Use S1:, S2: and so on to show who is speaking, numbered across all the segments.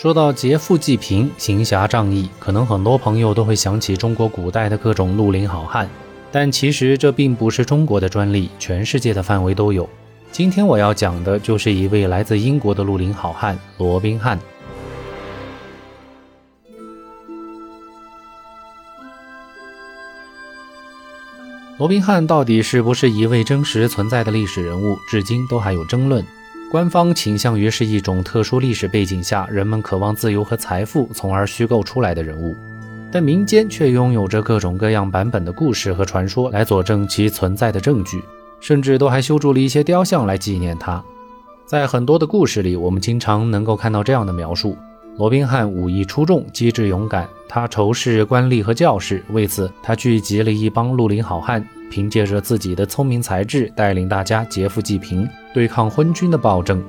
S1: 说到劫富济贫、行侠仗义，可能很多朋友都会想起中国古代的各种绿林好汉，但其实这并不是中国的专利，全世界的范围都有。今天我要讲的就是一位来自英国的绿林好汉罗宾汉。罗宾汉到底是不是一位真实存在的历史人物，至今都还有争论。官方倾向于是一种特殊历史背景下人们渴望自由和财富，从而虚构出来的人物，但民间却拥有着各种各样版本的故事和传说来佐证其存在的证据，甚至都还修筑了一些雕像来纪念他。在很多的故事里，我们经常能够看到这样的描述：罗宾汉武艺出众，机智勇敢，他仇视官吏和教士，为此他聚集了一帮绿林好汉。凭借着自己的聪明才智，带领大家劫富济贫，对抗昏君的暴政。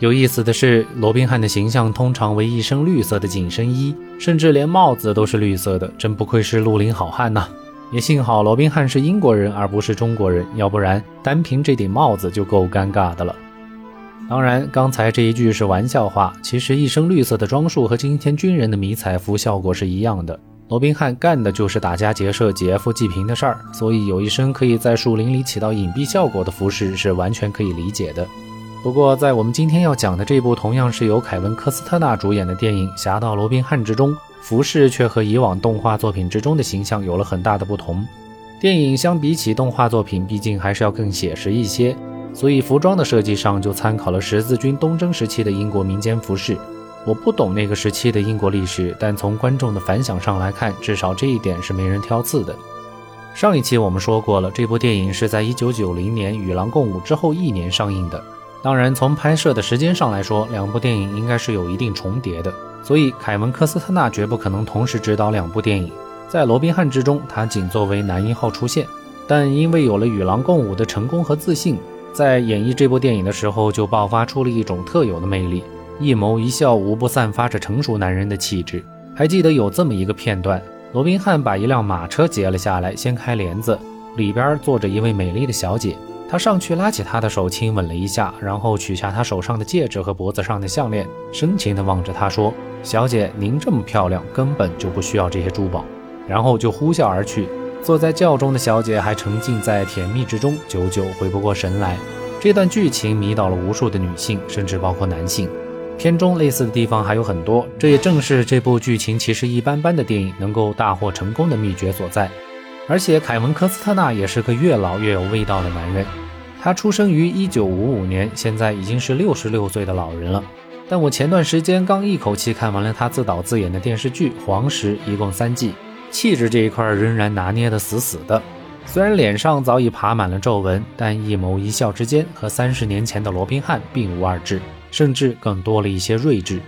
S1: 有意思的是，罗宾汉的形象通常为一身绿色的紧身衣，甚至连帽子都是绿色的，真不愧是绿林好汉呐！也幸好罗宾汉是英国人，而不是中国人，要不然单凭这顶帽子就够尴尬的了。当然，刚才这一句是玩笑话，其实一身绿色的装束和今天军人的迷彩服效果是一样的。罗宾汉干的就是打家劫舍、劫富济贫的事儿，所以有一身可以在树林里起到隐蔽效果的服饰是完全可以理解的。不过，在我们今天要讲的这部同样是由凯文·科斯特纳主演的电影《侠盗罗宾汉》之中，服饰却和以往动画作品之中的形象有了很大的不同。电影相比起动画作品，毕竟还是要更写实一些，所以服装的设计上就参考了十字军东征时期的英国民间服饰。我不懂那个时期的英国历史，但从观众的反响上来看，至少这一点是没人挑刺的。上一期我们说过了，这部电影是在1990年《与狼共舞》之后一年上映的。当然，从拍摄的时间上来说，两部电影应该是有一定重叠的，所以凯文·科斯特纳绝不可能同时执导两部电影。在《罗宾汉》之中，他仅作为男一号出现，但因为有了《与狼共舞》的成功和自信，在演绎这部电影的时候就爆发出了一种特有的魅力。一眸一笑，无不散发着成熟男人的气质。还记得有这么一个片段：罗宾汉把一辆马车截了下来，掀开帘子，里边坐着一位美丽的小姐。他上去拉起她的手，亲吻了一下，然后取下她手上的戒指和脖子上的项链，深情地望着她说：“小姐，您这么漂亮，根本就不需要这些珠宝。”然后就呼啸而去。坐在轿中的小姐还沉浸在甜蜜之中，久久回不过神来。这段剧情迷倒了无数的女性，甚至包括男性。片中类似的地方还有很多，这也正是这部剧情其实一般般的电影能够大获成功的秘诀所在。而且凯文·科斯特纳也是个越老越有味道的男人。他出生于1955年，现在已经是66岁的老人了。但我前段时间刚一口气看完了他自导自演的电视剧《黄石》，一共三季，气质这一块仍然拿捏得死死的。虽然脸上早已爬满了皱纹，但一眸一笑之间，和三十年前的罗宾汉并无二致。甚至更多了一些睿智。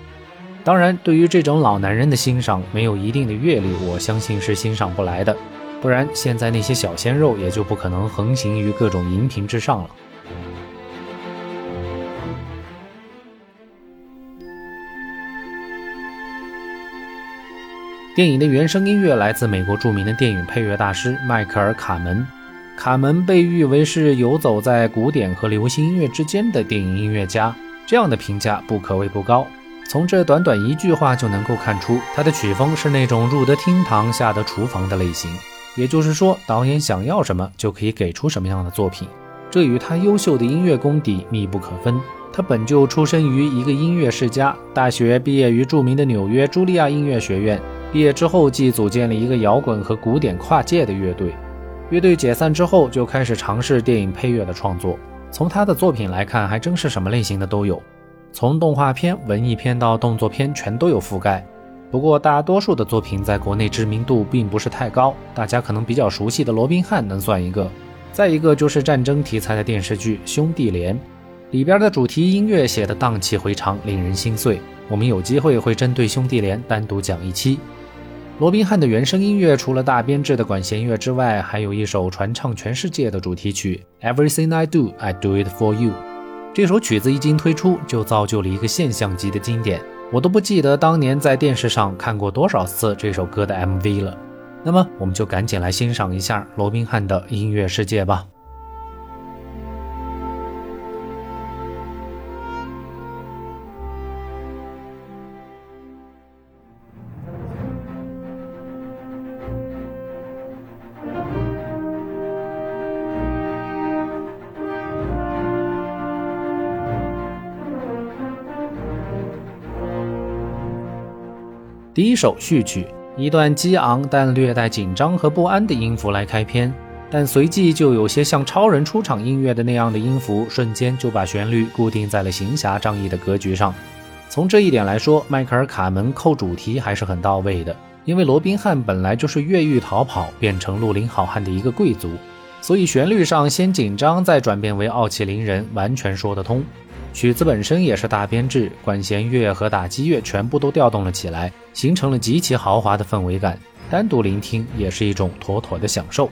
S1: 当然，对于这种老男人的欣赏，没有一定的阅历，我相信是欣赏不来的。不然，现在那些小鲜肉也就不可能横行于各种荧屏之上了。电影的原声音乐来自美国著名的电影配乐大师迈克尔·卡门。卡门被誉为是游走在古典和流行音乐之间的电影音乐家。这样的评价不可谓不高。从这短短一句话就能够看出，他的曲风是那种入得厅堂、下得厨房的类型。也就是说，导演想要什么就可以给出什么样的作品。这与他优秀的音乐功底密不可分。他本就出身于一个音乐世家，大学毕业于著名的纽约茱莉亚音乐学院。毕业之后，即组建了一个摇滚和古典跨界的乐队。乐队解散之后，就开始尝试电影配乐的创作。从他的作品来看，还真是什么类型的都有，从动画片、文艺片到动作片，全都有覆盖。不过，大多数的作品在国内知名度并不是太高，大家可能比较熟悉的《罗宾汉》能算一个。再一个就是战争题材的电视剧《兄弟连》，里边的主题音乐写的荡气回肠，令人心碎。我们有机会会针对《兄弟连》单独讲一期。罗宾汉的原声音乐除了大编制的管弦乐之外，还有一首传唱全世界的主题曲《Everything I Do, I Do It For You》。这首曲子一经推出，就造就了一个现象级的经典。我都不记得当年在电视上看过多少次这首歌的 MV 了。那么，我们就赶紧来欣赏一下罗宾汉的音乐世界吧。第一首序曲，一段激昂但略带紧张和不安的音符来开篇，但随即就有些像超人出场音乐的那样的音符，瞬间就把旋律固定在了行侠仗义的格局上。从这一点来说，迈克尔·卡门扣主题还是很到位的。因为罗宾汉本来就是越狱逃跑变成绿林好汉的一个贵族，所以旋律上先紧张再转变为傲气凌人，完全说得通。曲子本身也是大编制，管弦乐和打击乐全部都调动了起来，形成了极其豪华的氛围感。单独聆听也是一种妥妥的享受。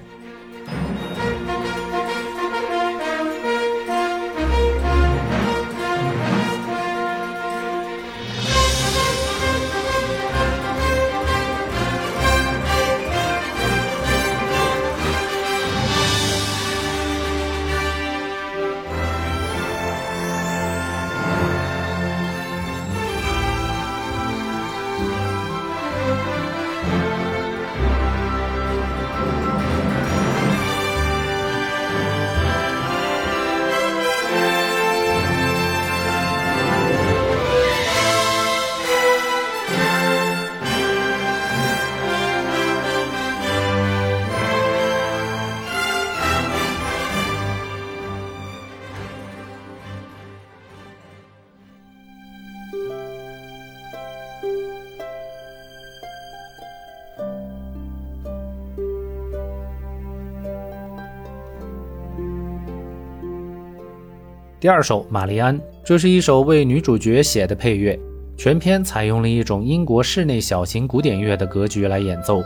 S1: 第二首《玛丽安》，这是一首为女主角写的配乐，全篇采用了一种英国室内小型古典乐的格局来演奏，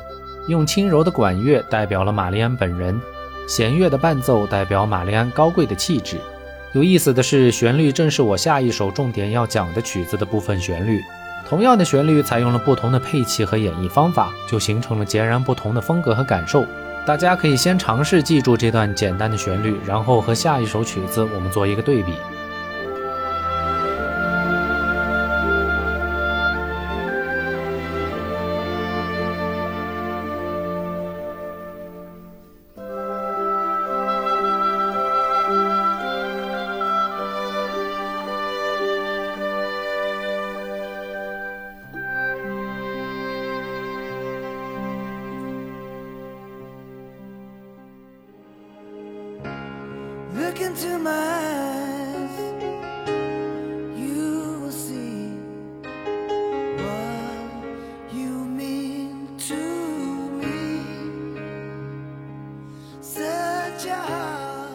S1: 用轻柔的管乐代表了玛丽安本人，弦乐的伴奏代表玛丽安高贵的气质。有意思的是，旋律正是我下一首重点要讲的曲子的部分旋律。同样的旋律，采用了不同的配器和演绎方法，就形成了截然不同的风格和感受。大家可以先尝试记住这段简单的旋律，然后和下一首曲子我们做一个对比。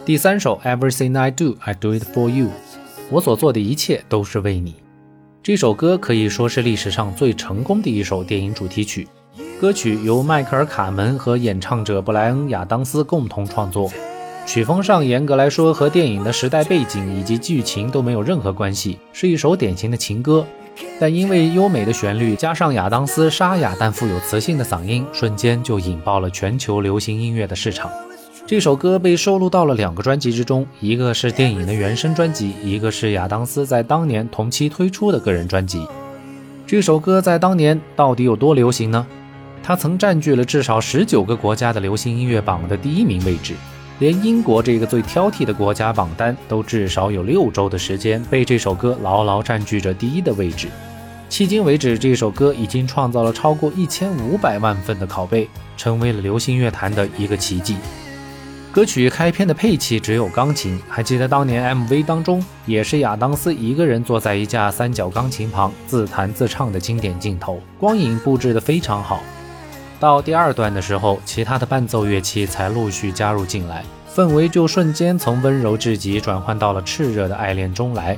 S1: 第三首 Everything I Do, I Do It For You，我所做的一切都是为你。这首歌可以说是历史上最成功的一首电影主题曲。歌曲由迈克尔·卡门和演唱者布莱恩·亚当斯共同创作。曲风上严格来说和电影的时代背景以及剧情都没有任何关系，是一首典型的情歌。但因为优美的旋律加上亚当斯沙哑但富有磁性的嗓音，瞬间就引爆了全球流行音乐的市场。这首歌被收录到了两个专辑之中，一个是电影的原声专辑，一个是亚当斯在当年同期推出的个人专辑。这首歌在当年到底有多流行呢？它曾占据了至少十九个国家的流行音乐榜的第一名位置，连英国这个最挑剔的国家榜单都至少有六周的时间被这首歌牢牢占据着第一的位置。迄今为止，这首歌已经创造了超过一千五百万份的拷贝，成为了流行乐坛的一个奇迹。歌曲开篇的配器只有钢琴，还记得当年 MV 当中也是亚当斯一个人坐在一架三角钢琴旁自弹自唱的经典镜头，光影布置的非常好。到第二段的时候，其他的伴奏乐器才陆续加入进来，氛围就瞬间从温柔至极转换到了炽热的爱恋中来。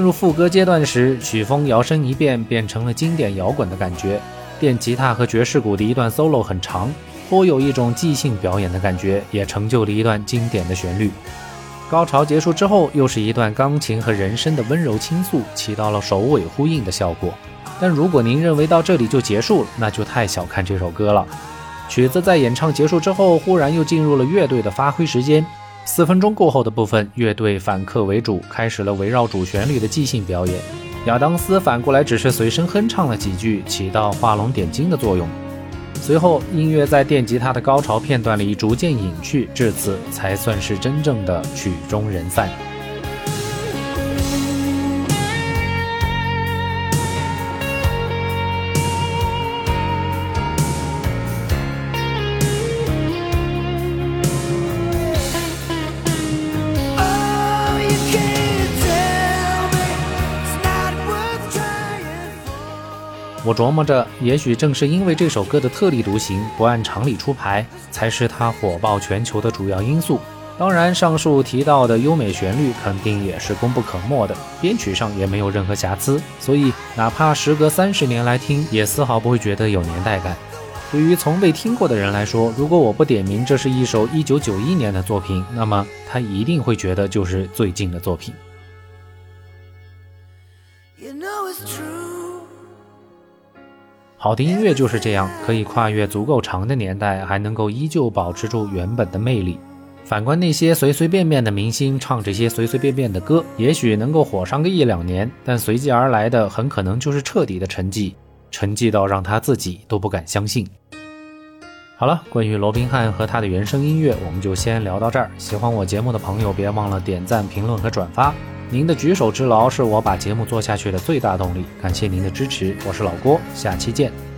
S1: 进入副歌阶段时，曲风摇身一变，变成了经典摇滚的感觉。电吉他和爵士鼓的一段 solo 很长，颇有一种即兴表演的感觉，也成就了一段经典的旋律。高潮结束之后，又是一段钢琴和人声的温柔倾诉，起到了首尾呼应的效果。但如果您认为到这里就结束了，那就太小看这首歌了。曲子在演唱结束之后，忽然又进入了乐队的发挥时间。四分钟过后的部分，乐队反客为主，开始了围绕主旋律的即兴表演。亚当斯反过来只是随声哼唱了几句，起到画龙点睛的作用。随后，音乐在电吉他的高潮片段里逐渐隐去，至此才算是真正的曲终人散。我琢磨着，也许正是因为这首歌的特立独行、不按常理出牌，才是它火爆全球的主要因素。当然，上述提到的优美旋律肯定也是功不可没的，编曲上也没有任何瑕疵，所以哪怕时隔三十年来听，也丝毫不会觉得有年代感。对于从未听过的人来说，如果我不点名这是一首一九九一年的作品，那么他一定会觉得就是最近的作品。You know it's true. 好的音乐就是这样，可以跨越足够长的年代，还能够依旧保持住原本的魅力。反观那些随随便便的明星，唱这些随随便便的歌，也许能够火上个一两年，但随即而来的很可能就是彻底的沉寂，沉寂到让他自己都不敢相信。好了，关于罗宾汉和他的原声音乐，我们就先聊到这儿。喜欢我节目的朋友，别忘了点赞、评论和转发。您的举手之劳是我把节目做下去的最大动力，感谢您的支持，我是老郭，下期见。